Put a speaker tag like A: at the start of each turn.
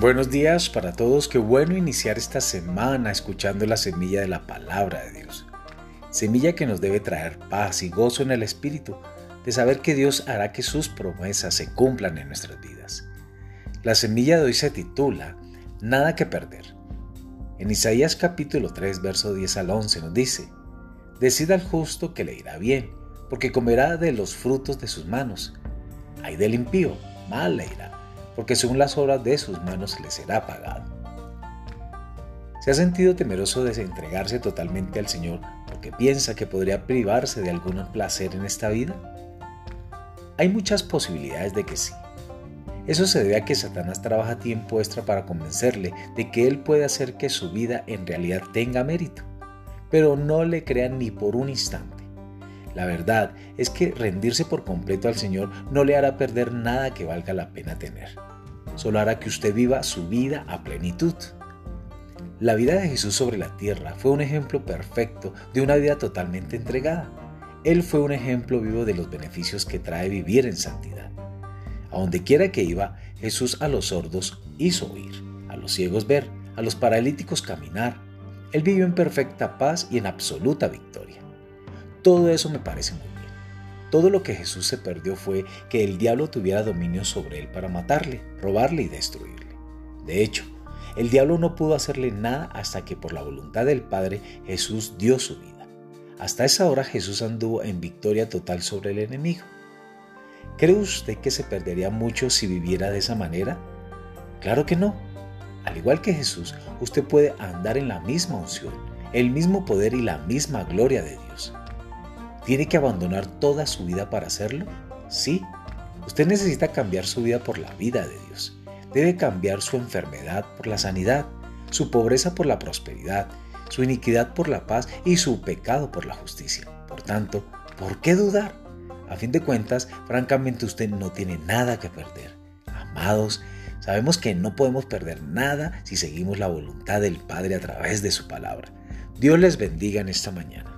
A: Buenos días para todos, qué bueno iniciar esta semana escuchando la semilla de la palabra de Dios. Semilla que nos debe traer paz y gozo en el Espíritu, de saber que Dios hará que sus promesas se cumplan en nuestras vidas. La semilla de hoy se titula Nada que perder. En Isaías capítulo 3, verso 10 al 11 nos dice, Decida al justo que le irá bien, porque comerá de los frutos de sus manos. Hay del impío, mal le irá porque según las obras de sus manos le será pagado. ¿Se ha sentido temeroso de entregarse totalmente al Señor porque piensa que podría privarse de algún placer en esta vida? Hay muchas posibilidades de que sí. Eso se debe a que Satanás trabaja tiempo extra para convencerle de que él puede hacer que su vida en realidad tenga mérito, pero no le crean ni por un instante. La verdad es que rendirse por completo al Señor no le hará perder nada que valga la pena tener solo hará que usted viva su vida a plenitud. La vida de Jesús sobre la tierra fue un ejemplo perfecto de una vida totalmente entregada. Él fue un ejemplo vivo de los beneficios que trae vivir en santidad. A donde quiera que iba, Jesús a los sordos hizo oír, a los ciegos ver, a los paralíticos caminar. Él vivió en perfecta paz y en absoluta victoria. Todo eso me parece muy bien. Todo lo que Jesús se perdió fue que el diablo tuviera dominio sobre él para matarle, robarle y destruirle. De hecho, el diablo no pudo hacerle nada hasta que por la voluntad del Padre Jesús dio su vida. Hasta esa hora Jesús anduvo en victoria total sobre el enemigo. ¿Cree usted que se perdería mucho si viviera de esa manera? Claro que no. Al igual que Jesús, usted puede andar en la misma unción, el mismo poder y la misma gloria de Dios. ¿Tiene que abandonar toda su vida para hacerlo? Sí. Usted necesita cambiar su vida por la vida de Dios. Debe cambiar su enfermedad por la sanidad, su pobreza por la prosperidad, su iniquidad por la paz y su pecado por la justicia. Por tanto, ¿por qué dudar? A fin de cuentas, francamente usted no tiene nada que perder. Amados, sabemos que no podemos perder nada si seguimos la voluntad del Padre a través de su palabra. Dios les bendiga en esta mañana.